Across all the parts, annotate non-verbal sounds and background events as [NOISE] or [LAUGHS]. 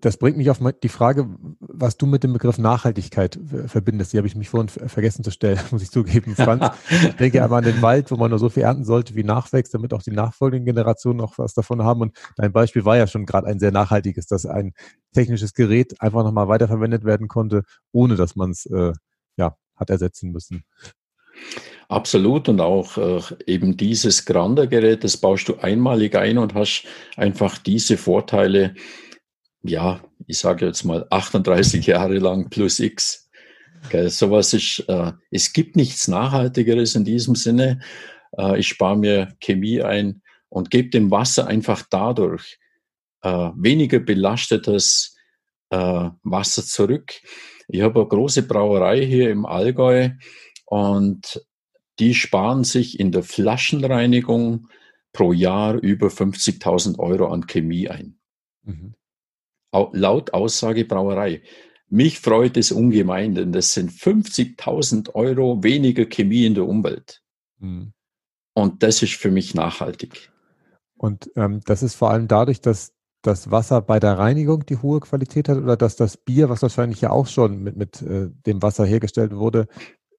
Das bringt mich auf die Frage, was du mit dem Begriff Nachhaltigkeit verbindest. Die habe ich mich vorhin vergessen zu stellen, [LAUGHS] muss ich zugeben, Franz. ich [LAUGHS] denke aber an den Wald, wo man nur so viel ernten sollte, wie nachwächst, damit auch die nachfolgenden Generationen auch was davon haben. Und dein Beispiel war ja schon gerade ein sehr nachhaltiges, dass ein technisches Gerät einfach nochmal weiterverwendet werden konnte, ohne dass man es äh, ja, hat ersetzen müssen. Absolut und auch äh, eben dieses Grander-Gerät, das baust du einmalig ein und hast einfach diese Vorteile, ja, ich sage jetzt mal 38 Jahre lang plus X. Okay, sowas ist, äh, es gibt nichts Nachhaltigeres in diesem Sinne. Äh, ich spare mir Chemie ein und gebe dem Wasser einfach dadurch äh, weniger belastetes äh, Wasser zurück. Ich habe eine große Brauerei hier im Allgäu und die sparen sich in der Flaschenreinigung pro Jahr über 50.000 Euro an Chemie ein. Mhm. Laut Aussage Brauerei. Mich freut es ungemein, denn das sind 50.000 Euro weniger Chemie in der Umwelt. Mhm. Und das ist für mich nachhaltig. Und ähm, das ist vor allem dadurch, dass das Wasser bei der Reinigung die hohe Qualität hat oder dass das Bier, was wahrscheinlich ja auch schon mit, mit äh, dem Wasser hergestellt wurde,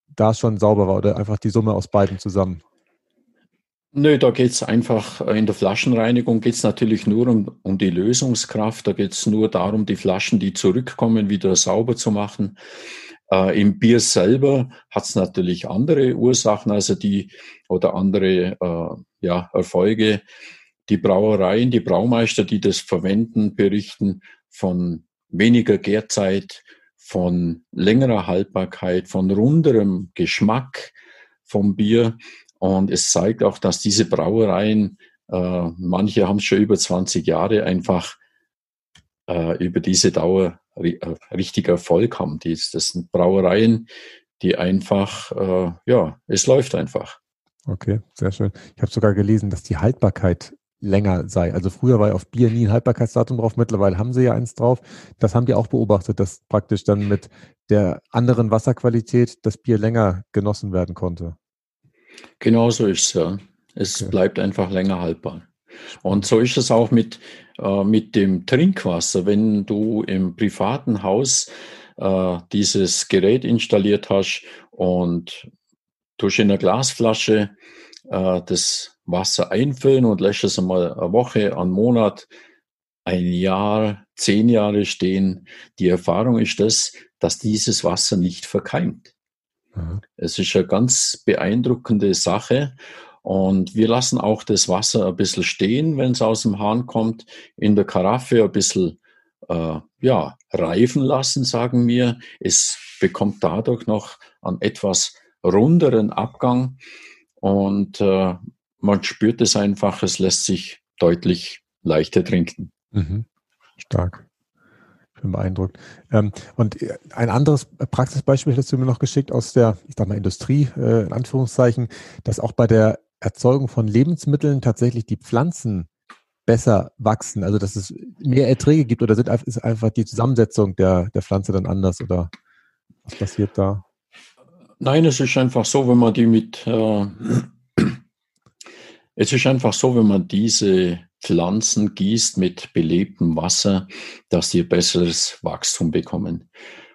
da schon sauber war oder einfach die Summe aus beiden zusammen? Nö, da geht es einfach, äh, in der Flaschenreinigung geht es natürlich nur um, um die Lösungskraft. Da geht es nur darum, die Flaschen, die zurückkommen, wieder sauber zu machen. Äh, Im Bier selber hat es natürlich andere Ursachen, also die oder andere äh, ja, Erfolge. Die Brauereien, die Braumeister, die das verwenden, berichten von weniger Gärzeit, von längerer Haltbarkeit, von runderem Geschmack vom Bier. Und es zeigt auch, dass diese Brauereien, äh, manche haben es schon über 20 Jahre einfach äh, über diese Dauer äh, richtig Erfolg haben. Die, das sind Brauereien, die einfach, äh, ja, es läuft einfach. Okay, sehr schön. Ich habe sogar gelesen, dass die Haltbarkeit länger sei. Also früher war ja auf Bier nie ein Haltbarkeitsdatum drauf, mittlerweile haben sie ja eins drauf. Das haben die auch beobachtet, dass praktisch dann mit der anderen Wasserqualität das Bier länger genossen werden konnte. Genau so ist es ja. Es okay. bleibt einfach länger haltbar. Und so ist es auch mit, äh, mit dem Trinkwasser. Wenn du im privaten Haus äh, dieses Gerät installiert hast und durch eine Glasflasche äh, das Wasser einfüllen und lässt es einmal eine Woche, einen Monat, ein Jahr, zehn Jahre stehen. Die Erfahrung ist das, dass dieses Wasser nicht verkeimt. Mhm. Es ist eine ganz beeindruckende Sache. Und wir lassen auch das Wasser ein bisschen stehen, wenn es aus dem Hahn kommt, in der Karaffe ein bisschen äh, ja, reifen lassen, sagen wir. Es bekommt dadurch noch einen etwas runderen Abgang. Und äh, man spürt es einfach, es lässt sich deutlich leichter trinken. Mhm. Stark. Beeindruckt. Ähm, und äh, ein anderes Praxisbeispiel hast du mir noch geschickt aus der, ich sag mal, Industrie, äh, in Anführungszeichen, dass auch bei der Erzeugung von Lebensmitteln tatsächlich die Pflanzen besser wachsen, also dass es mehr Erträge gibt oder sind, ist einfach die Zusammensetzung der, der Pflanze dann anders oder was passiert da? Nein, es ist einfach so, wenn man die mit äh, [CLEARS THROAT] es ist einfach so, wenn man diese Pflanzen gießt mit belebtem Wasser, dass sie besseres Wachstum bekommen.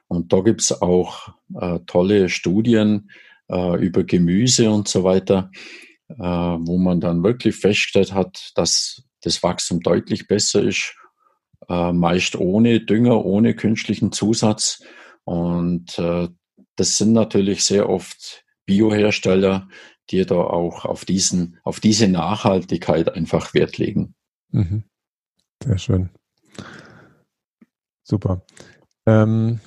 Und da gibt es auch äh, tolle Studien äh, über Gemüse und so weiter, äh, wo man dann wirklich festgestellt hat, dass das Wachstum deutlich besser ist, äh, meist ohne Dünger, ohne künstlichen Zusatz. Und äh, das sind natürlich sehr oft Biohersteller, die da auch auf diesen, auf diese Nachhaltigkeit einfach Wert legen. Mhm. Sehr schön. Super. Ähm,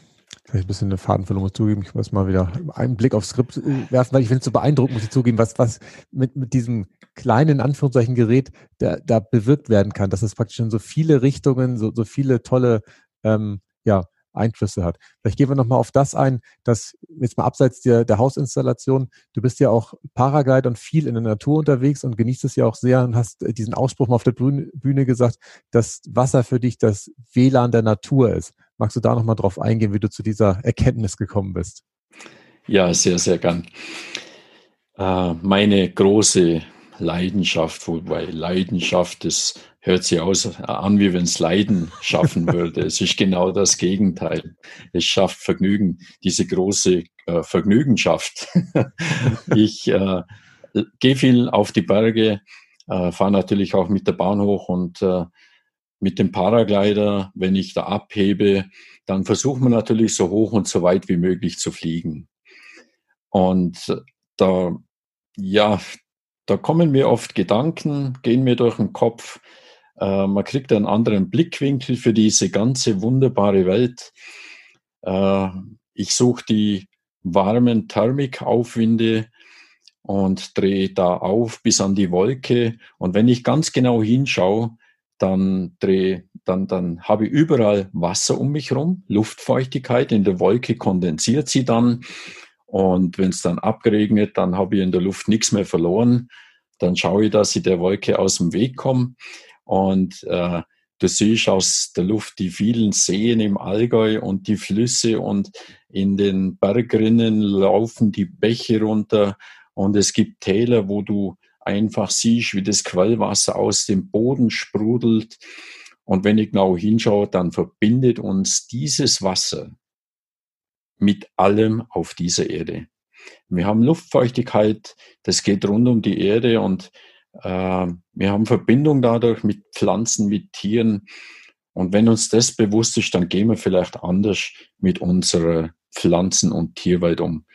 vielleicht ein bisschen eine Fadenfüllung muss zugeben. Ich muss mal wieder einen Blick aufs Skript äh, werfen, weil ich finde es so beeindruckend, muss ich zugeben, was, was mit, mit diesem kleinen, Anführungszeichen, Gerät da, da bewirkt werden kann, dass es praktisch in so viele Richtungen, so, so viele tolle ähm, ja, Einflüsse hat. Vielleicht gehen wir nochmal auf das ein, dass jetzt mal abseits der, der Hausinstallation, du bist ja auch Paraguide und viel in der Natur unterwegs und genießt es ja auch sehr und hast äh, diesen Ausspruch mal auf der Bühne gesagt, dass Wasser für dich das WLAN der Natur ist. Magst du da nochmal drauf eingehen, wie du zu dieser Erkenntnis gekommen bist? Ja, sehr, sehr gern. Äh, meine große Leidenschaft, wobei Leidenschaft, das hört sich aus, an, wie wenn es Leiden schaffen würde. es ist genau das Gegenteil. Es schafft Vergnügen, diese große äh, Vergnügenschaft. [LAUGHS] ich äh, gehe viel auf die Berge, äh, fahre natürlich auch mit der Bahn hoch und äh, mit dem Paraglider, wenn ich da abhebe, dann versucht man natürlich so hoch und so weit wie möglich zu fliegen. Und da, ja, da kommen mir oft Gedanken, gehen mir durch den Kopf. Äh, man kriegt einen anderen Blickwinkel für diese ganze wunderbare Welt. Äh, ich suche die warmen Thermikaufwinde und drehe da auf bis an die Wolke. Und wenn ich ganz genau hinschaue, dann drehe, dann, dann habe ich überall Wasser um mich herum, Luftfeuchtigkeit. In der Wolke kondensiert sie dann. Und wenn es dann abgeregnet, dann habe ich in der Luft nichts mehr verloren. Dann schaue ich, dass ich der Wolke aus dem Weg komme. Und äh, du siehst aus der Luft die vielen Seen im Allgäu und die Flüsse und in den Bergrinnen laufen die Bäche runter und es gibt Täler, wo du einfach siehst, wie das Quellwasser aus dem Boden sprudelt. Und wenn ich genau hinschaue, dann verbindet uns dieses Wasser mit allem auf dieser Erde. Wir haben Luftfeuchtigkeit, das geht rund um die Erde und äh, wir haben Verbindung dadurch mit Pflanzen, mit Tieren. Und wenn uns das bewusst ist, dann gehen wir vielleicht anders mit unserer Pflanzen- und Tierwelt um.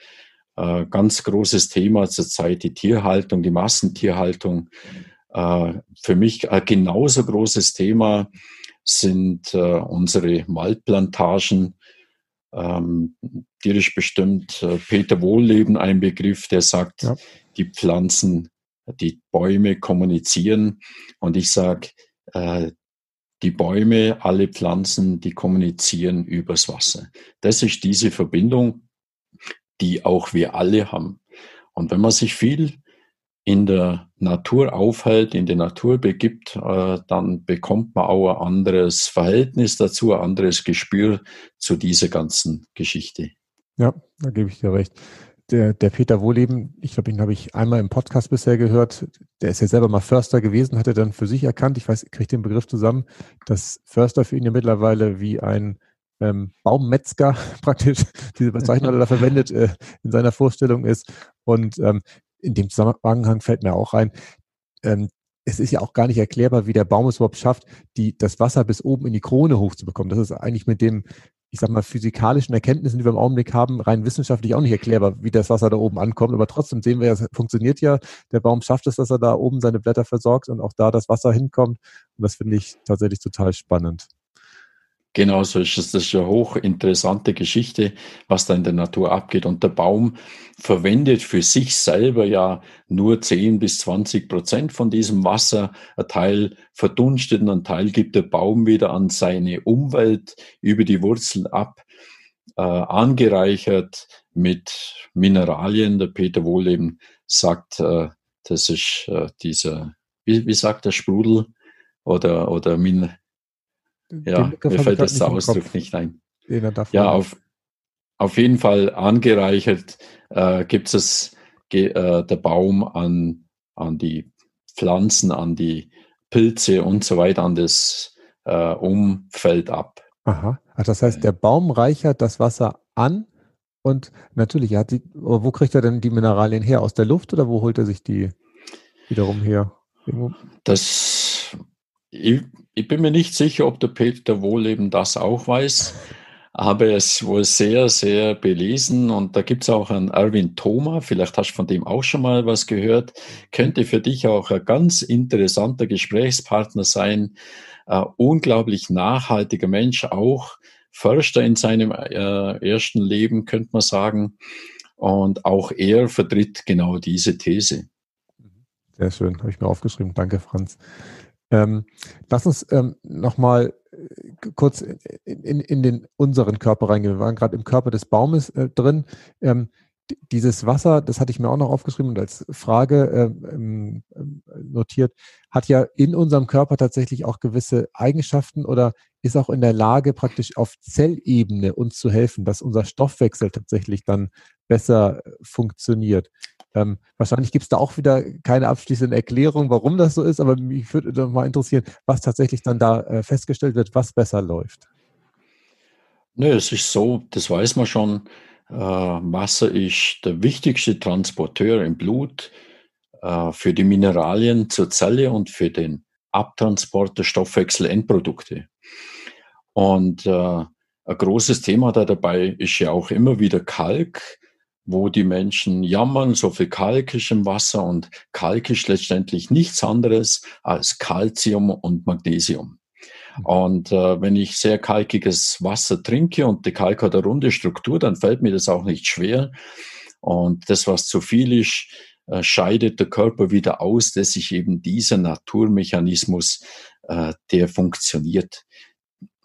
Äh, ganz großes Thema zurzeit die Tierhaltung, die Massentierhaltung. Äh, für mich ein genauso großes Thema sind äh, unsere Waldplantagen. Ähm, dir ist bestimmt äh, Peter Wohlleben ein Begriff, der sagt, ja. die Pflanzen, die Bäume kommunizieren. Und ich sage, äh, die Bäume, alle Pflanzen, die kommunizieren übers Wasser. Das ist diese Verbindung die auch wir alle haben. Und wenn man sich viel in der Natur aufhält, in die Natur begibt, äh, dann bekommt man auch ein anderes Verhältnis dazu, ein anderes Gespür zu dieser ganzen Geschichte. Ja, da gebe ich dir recht. Der, der Peter Wohleben, ich glaube, ihn habe ich einmal im Podcast bisher gehört. Der ist ja selber mal Förster gewesen, hat er dann für sich erkannt, ich weiß, kriege den Begriff zusammen, dass Förster für ihn ja mittlerweile wie ein ähm, Baummetzger [LAUGHS] praktisch, diese Bezeichnung er da verwendet, äh, in seiner Vorstellung ist. Und ähm, in dem Zusammenhang fällt mir auch ein, ähm, es ist ja auch gar nicht erklärbar, wie der Baum es überhaupt schafft, die, das Wasser bis oben in die Krone hochzubekommen. Das ist eigentlich mit dem, ich sag mal, physikalischen Erkenntnissen, die wir im Augenblick haben, rein wissenschaftlich auch nicht erklärbar, wie das Wasser da oben ankommt. Aber trotzdem sehen wir es funktioniert ja. Der Baum schafft es, dass er da oben seine Blätter versorgt und auch da das Wasser hinkommt. Und das finde ich tatsächlich total spannend. Genau so ist es. Das ist eine hochinteressante Geschichte, was da in der Natur abgeht. Und der Baum verwendet für sich selber ja nur 10 bis 20 Prozent von diesem Wasser. Ein Teil verdunstet und ein Teil gibt der Baum wieder an seine Umwelt über die Wurzeln ab, äh, angereichert mit Mineralien. Der Peter Wohleben sagt, äh, das ist äh, dieser, wie, wie sagt der Sprudel oder, oder Min ja, mir fällt das der Ausdruck nicht ein. Ja, auf, auf jeden Fall angereichert äh, gibt es äh, der Baum an, an die Pflanzen, an die Pilze und so weiter, an das äh, Umfeld ab. Aha. Ach, das heißt, der Baum reichert das Wasser an und natürlich, hat die, wo kriegt er denn die Mineralien her? Aus der Luft oder wo holt er sich die wiederum her? Irgendwo? Das ich, ich, bin mir nicht sicher, ob der Peter Wohleben das auch weiß, aber er ist wohl sehr, sehr belesen und da gibt es auch einen Erwin Thoma, vielleicht hast du von dem auch schon mal was gehört, könnte für dich auch ein ganz interessanter Gesprächspartner sein, äh, unglaublich nachhaltiger Mensch, auch Förster in seinem äh, ersten Leben, könnte man sagen. Und auch er vertritt genau diese These. Sehr schön, habe ich mir aufgeschrieben. Danke, Franz. Ähm, lass uns ähm, nochmal äh, kurz in, in, in, den unseren Körper reingehen. Wir waren gerade im Körper des Baumes äh, drin. Ähm, dieses Wasser, das hatte ich mir auch noch aufgeschrieben und als Frage äh, ähm, notiert, hat ja in unserem Körper tatsächlich auch gewisse Eigenschaften oder ist auch in der Lage, praktisch auf Zellebene uns zu helfen, dass unser Stoffwechsel tatsächlich dann besser äh, funktioniert. Ähm, wahrscheinlich gibt es da auch wieder keine abschließende Erklärung, warum das so ist, aber mich würde mal interessieren, was tatsächlich dann da äh, festgestellt wird, was besser läuft. Nö, es ist so, das weiß man schon. Äh, Wasser ist der wichtigste Transporteur im Blut äh, für die Mineralien zur Zelle und für den Abtransport der Stoffwechselendprodukte. Und äh, ein großes Thema da dabei ist ja auch immer wieder Kalk, wo die Menschen jammern, so viel Kalk ist im Wasser und Kalk ist letztendlich nichts anderes als Calcium und Magnesium. Und äh, wenn ich sehr kalkiges Wasser trinke und die Kalk hat eine runde Struktur, dann fällt mir das auch nicht schwer. Und das, was zu viel ist, äh, scheidet der Körper wieder aus, dass sich eben dieser Naturmechanismus, äh, der funktioniert.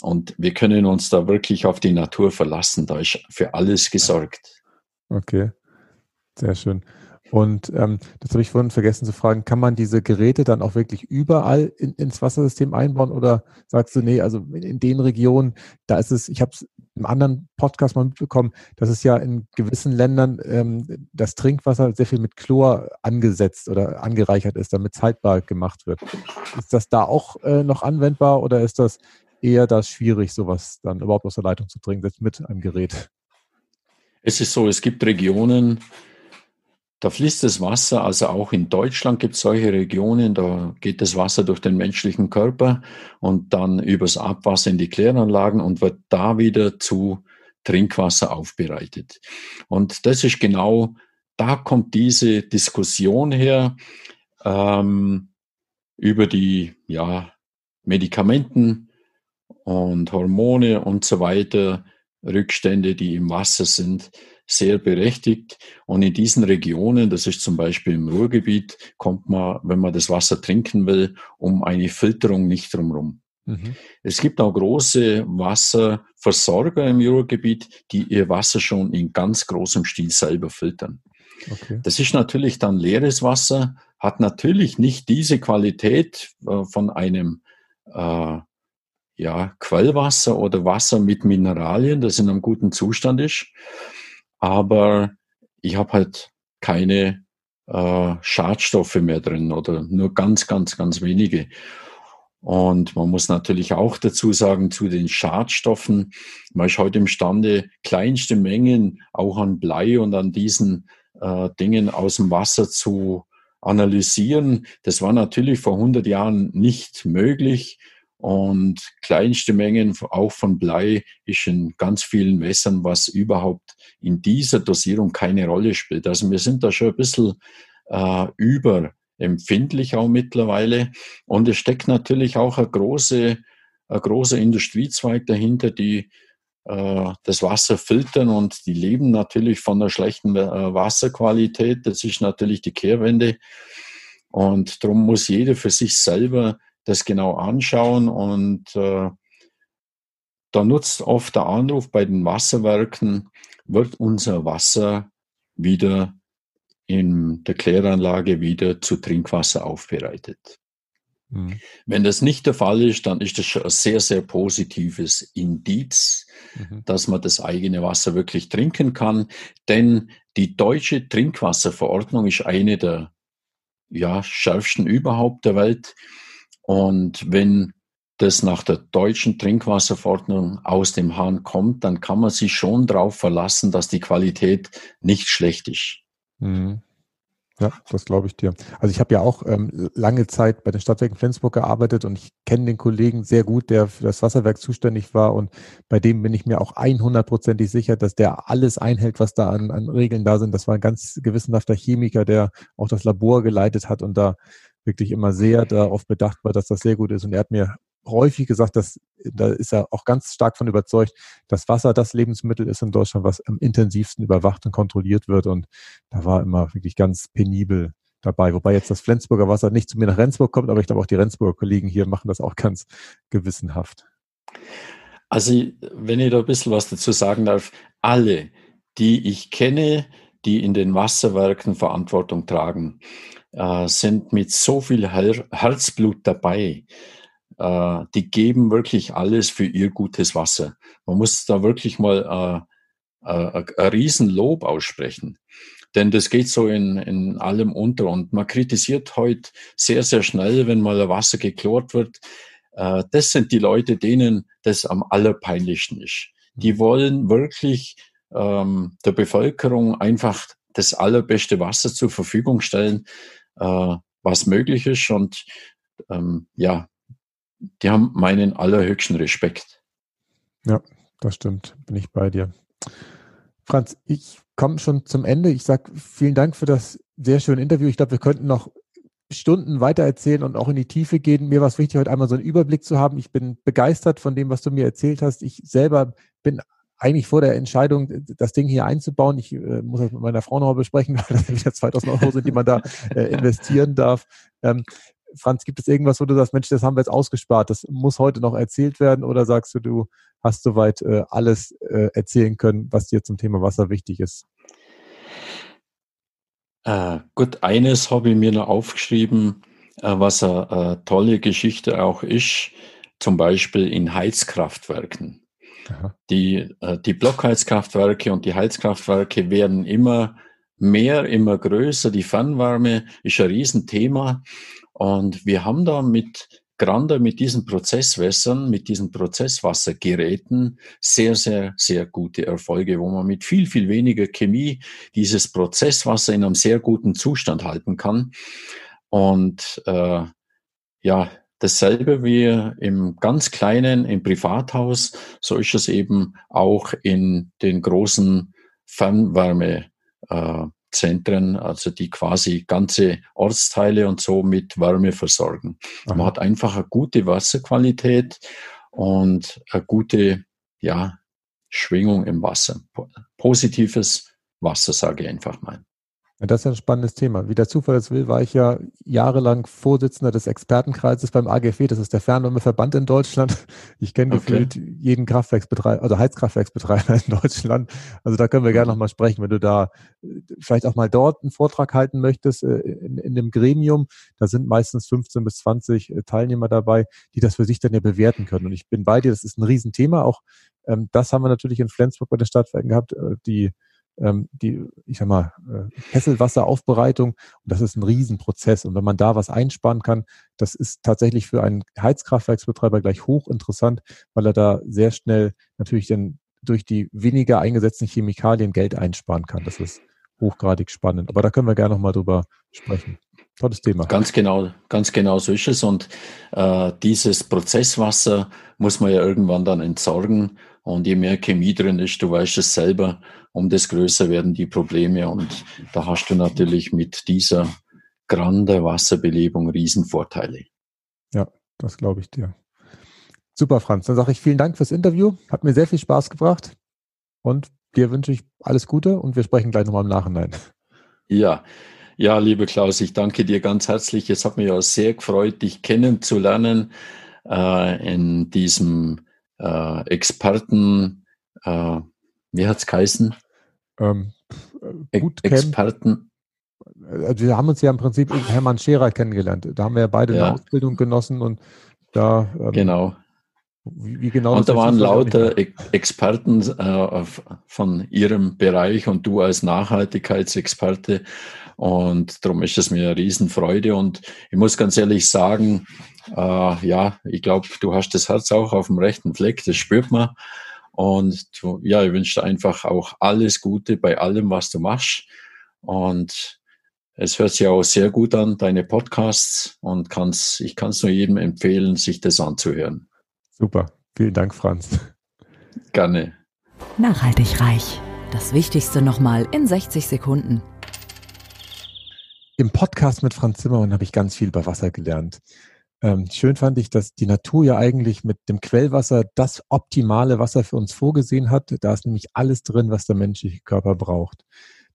Und wir können uns da wirklich auf die Natur verlassen. Da ist für alles gesorgt. Okay, sehr schön. Und ähm, das habe ich vorhin vergessen zu fragen, kann man diese Geräte dann auch wirklich überall in, ins Wassersystem einbauen oder sagst du, nee, also in, in den Regionen, da ist es, ich habe es im anderen Podcast mal mitbekommen, dass es ja in gewissen Ländern ähm, das Trinkwasser sehr viel mit Chlor angesetzt oder angereichert ist, damit es haltbar gemacht wird. Ist das da auch äh, noch anwendbar oder ist das eher da schwierig, sowas dann überhaupt aus der Leitung zu trinken, selbst mit einem Gerät? Es ist so, es gibt Regionen, da fließt das Wasser, also auch in Deutschland gibt es solche Regionen, da geht das Wasser durch den menschlichen Körper und dann übers Abwasser in die Kläranlagen und wird da wieder zu Trinkwasser aufbereitet. Und das ist genau, da kommt diese Diskussion her ähm, über die ja, Medikamenten und Hormone und so weiter, Rückstände, die im Wasser sind sehr berechtigt. Und in diesen Regionen, das ist zum Beispiel im Ruhrgebiet, kommt man, wenn man das Wasser trinken will, um eine Filterung nicht drumherum. Mhm. Es gibt auch große Wasserversorger im Ruhrgebiet, die ihr Wasser schon in ganz großem Stil selber filtern. Okay. Das ist natürlich dann leeres Wasser, hat natürlich nicht diese Qualität äh, von einem äh, ja, Quellwasser oder Wasser mit Mineralien, das in einem guten Zustand ist aber ich habe halt keine äh, Schadstoffe mehr drin oder nur ganz, ganz, ganz wenige. Und man muss natürlich auch dazu sagen, zu den Schadstoffen, man ist heute imstande, kleinste Mengen auch an Blei und an diesen äh, Dingen aus dem Wasser zu analysieren. Das war natürlich vor 100 Jahren nicht möglich. Und kleinste Mengen auch von Blei ist in ganz vielen Wässern, was überhaupt in dieser Dosierung keine Rolle spielt. Also wir sind da schon ein bisschen äh, überempfindlich auch mittlerweile. Und es steckt natürlich auch ein, große, ein großer Industriezweig dahinter, die äh, das Wasser filtern und die leben natürlich von der schlechten äh, Wasserqualität. Das ist natürlich die Kehrwende. Und darum muss jeder für sich selber das genau anschauen und äh, da nutzt oft der Anruf bei den Wasserwerken, wird unser Wasser wieder in der Kläranlage wieder zu Trinkwasser aufbereitet. Mhm. Wenn das nicht der Fall ist, dann ist das schon ein sehr, sehr positives Indiz, mhm. dass man das eigene Wasser wirklich trinken kann. Denn die deutsche Trinkwasserverordnung ist eine der ja, schärfsten überhaupt der Welt. Und wenn das nach der deutschen Trinkwasserverordnung aus dem Hahn kommt, dann kann man sich schon darauf verlassen, dass die Qualität nicht schlecht ist. Mhm. Ja, das glaube ich dir. Also ich habe ja auch ähm, lange Zeit bei den Stadtwerken Flensburg gearbeitet und ich kenne den Kollegen sehr gut, der für das Wasserwerk zuständig war und bei dem bin ich mir auch 100%ig sicher, dass der alles einhält, was da an, an Regeln da sind. Das war ein ganz gewissenhafter Chemiker, der auch das Labor geleitet hat und da wirklich immer sehr darauf bedacht war, dass das sehr gut ist. Und er hat mir häufig gesagt, dass da ist er auch ganz stark von überzeugt, dass Wasser das Lebensmittel ist in Deutschland, was am intensivsten überwacht und kontrolliert wird. Und da war immer wirklich ganz penibel dabei. Wobei jetzt das Flensburger Wasser nicht zu mir nach Rendsburg kommt, aber ich glaube auch die Rendsburger Kollegen hier machen das auch ganz gewissenhaft. Also, wenn ich da ein bisschen was dazu sagen darf, alle, die ich kenne, die in den Wasserwerken Verantwortung tragen, äh, sind mit so viel Her Herzblut dabei. Äh, die geben wirklich alles für ihr gutes Wasser. Man muss da wirklich mal äh, äh, ein Riesenlob aussprechen. denn das geht so in, in allem unter und man kritisiert heute sehr, sehr schnell, wenn mal Wasser geklort wird. Äh, das sind die Leute, denen das am allerpeinlichsten ist. Die mhm. wollen wirklich ähm, der Bevölkerung einfach das allerbeste Wasser zur Verfügung stellen, äh, was möglich ist. Und ähm, ja, die haben meinen allerhöchsten Respekt. Ja, das stimmt. Bin ich bei dir. Franz, ich komme schon zum Ende. Ich sage vielen Dank für das sehr schöne Interview. Ich glaube, wir könnten noch Stunden weiter erzählen und auch in die Tiefe gehen. Mir war es wichtig, heute einmal so einen Überblick zu haben. Ich bin begeistert von dem, was du mir erzählt hast. Ich selber bin eigentlich vor der Entscheidung, das Ding hier einzubauen. Ich äh, muss das mit meiner Frau noch mal besprechen, [LAUGHS] weil das wieder 2000 Euro sind, die man da äh, [LAUGHS] investieren darf. Ähm, Franz, gibt es irgendwas, wo du sagst, Mensch, das haben wir jetzt ausgespart, das muss heute noch erzählt werden? Oder sagst du, du hast soweit äh, alles äh, erzählen können, was dir zum Thema Wasser wichtig ist? Äh, gut, eines habe ich mir noch aufgeschrieben, äh, was eine tolle Geschichte auch ist, zum Beispiel in Heizkraftwerken. Die, äh, die Blockheizkraftwerke und die Heizkraftwerke werden immer mehr, immer größer. Die Fernwärme ist ein Riesenthema. Und wir haben da mit Granda, mit diesen Prozesswässern, mit diesen Prozesswassergeräten sehr, sehr, sehr gute Erfolge, wo man mit viel, viel weniger Chemie dieses Prozesswasser in einem sehr guten Zustand halten kann. Und äh, ja, dasselbe wie im ganz kleinen, im Privathaus, so ist es eben auch in den großen Fernwärme. Äh, Zentren, also die quasi ganze Ortsteile und so mit Wärme versorgen. Aha. Man hat einfach eine gute Wasserqualität und eine gute ja, Schwingung im Wasser. Positives Wasser, sage ich einfach mal. Das ist ein spannendes Thema. Wie der Zufall es will, war ich ja jahrelang Vorsitzender des Expertenkreises beim AGFW. Das ist der Fernwärmeverband in Deutschland. Ich kenne okay. gefühlt jeden Kraftwerksbetreiber, also Heizkraftwerksbetreiber [LAUGHS] in Deutschland. Also da können wir gerne nochmal sprechen, wenn du da äh, vielleicht auch mal dort einen Vortrag halten möchtest äh, in, in dem Gremium. Da sind meistens 15 bis 20 äh, Teilnehmer dabei, die das für sich dann ja bewerten können. Und ich bin bei dir, das ist ein Riesenthema. Auch ähm, das haben wir natürlich in Flensburg bei den Stadtwerken gehabt. Die ähm, die, ich sag mal, äh, Kesselwasseraufbereitung. Und das ist ein Riesenprozess. Und wenn man da was einsparen kann, das ist tatsächlich für einen Heizkraftwerksbetreiber gleich hochinteressant, weil er da sehr schnell natürlich dann durch die weniger eingesetzten Chemikalien Geld einsparen kann. Das ist hochgradig spannend. Aber da können wir gerne nochmal drüber sprechen. Tolles Thema. Ganz genau, ganz genau so ist es. Und äh, dieses Prozesswasser muss man ja irgendwann dann entsorgen. Und je mehr Chemie drin ist, du weißt es selber, um das größer werden die Probleme. Und da hast du natürlich mit dieser grande Wasserbelebung Riesenvorteile. Ja, das glaube ich dir. Super, Franz. Dann sage ich vielen Dank fürs Interview. Hat mir sehr viel Spaß gebracht. Und dir wünsche ich alles Gute und wir sprechen gleich nochmal im Nachhinein. Ja, ja, liebe Klaus, ich danke dir ganz herzlich. Es hat mich auch sehr gefreut, dich kennenzulernen äh, in diesem äh, Experten, äh, wie hat's geheißen? Ähm, gut Experten. Also wir haben uns ja im Prinzip in Hermann Scherer kennengelernt. Da haben wir ja beide ja. eine Ausbildung genossen und da. Ähm, genau. Wie, wie, genau und da waren lauter Experten äh, von ihrem Bereich und du als Nachhaltigkeitsexperte. Und darum ist es mir eine Riesenfreude. Und ich muss ganz ehrlich sagen, äh, ja, ich glaube, du hast das Herz auch auf dem rechten Fleck, das spürt man. Und ja, ich wünsche dir einfach auch alles Gute bei allem, was du machst. Und es hört sich auch sehr gut an, deine Podcasts, und kann's, ich kann es nur jedem empfehlen, sich das anzuhören. Super. Vielen Dank, Franz. Gerne. Nachhaltig reich. Das Wichtigste nochmal in 60 Sekunden. Im Podcast mit Franz Zimmermann habe ich ganz viel über Wasser gelernt. Ähm, schön fand ich, dass die Natur ja eigentlich mit dem Quellwasser das optimale Wasser für uns vorgesehen hat. Da ist nämlich alles drin, was der menschliche Körper braucht.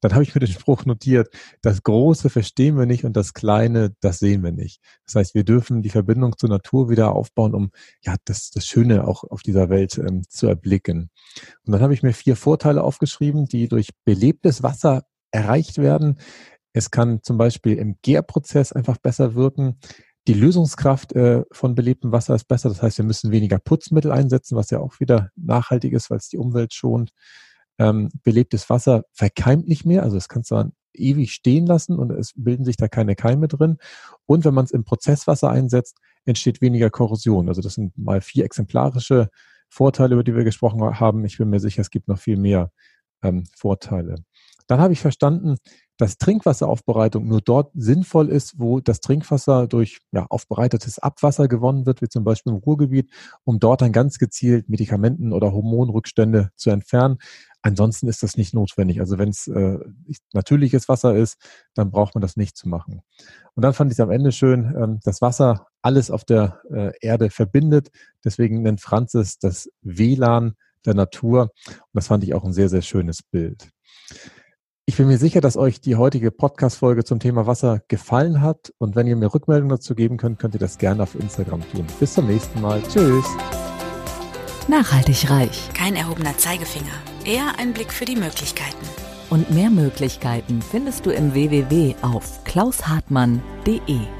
Dann habe ich mir den Spruch notiert, das Große verstehen wir nicht und das Kleine, das sehen wir nicht. Das heißt, wir dürfen die Verbindung zur Natur wieder aufbauen, um ja das, das Schöne auch auf dieser Welt ähm, zu erblicken. Und dann habe ich mir vier Vorteile aufgeschrieben, die durch belebtes Wasser erreicht werden. Es kann zum Beispiel im Gärprozess einfach besser wirken. Die Lösungskraft äh, von belebtem Wasser ist besser. Das heißt, wir müssen weniger Putzmittel einsetzen, was ja auch wieder nachhaltig ist, weil es die Umwelt schont. Ähm, belebtes Wasser verkeimt nicht mehr. Also das kannst du dann ewig stehen lassen und es bilden sich da keine Keime drin. Und wenn man es im Prozesswasser einsetzt, entsteht weniger Korrosion. Also das sind mal vier exemplarische Vorteile, über die wir gesprochen haben. Ich bin mir sicher, es gibt noch viel mehr ähm, Vorteile. Dann habe ich verstanden, dass Trinkwasseraufbereitung nur dort sinnvoll ist, wo das Trinkwasser durch ja, aufbereitetes Abwasser gewonnen wird, wie zum Beispiel im Ruhrgebiet, um dort dann ganz gezielt Medikamenten oder Hormonrückstände zu entfernen. Ansonsten ist das nicht notwendig. Also wenn es äh, natürliches Wasser ist, dann braucht man das nicht zu machen. Und dann fand ich es am Ende schön, ähm, das Wasser alles auf der äh, Erde verbindet. Deswegen nennt Franzis das WLAN der Natur. Und das fand ich auch ein sehr, sehr schönes Bild. Ich bin mir sicher, dass euch die heutige Podcast-Folge zum Thema Wasser gefallen hat. Und wenn ihr mir Rückmeldungen dazu geben könnt, könnt ihr das gerne auf Instagram tun. Bis zum nächsten Mal. Tschüss. Nachhaltig reich. Kein erhobener Zeigefinger. Eher ein Blick für die Möglichkeiten. Und mehr Möglichkeiten findest du im www auf klaushartmann.de.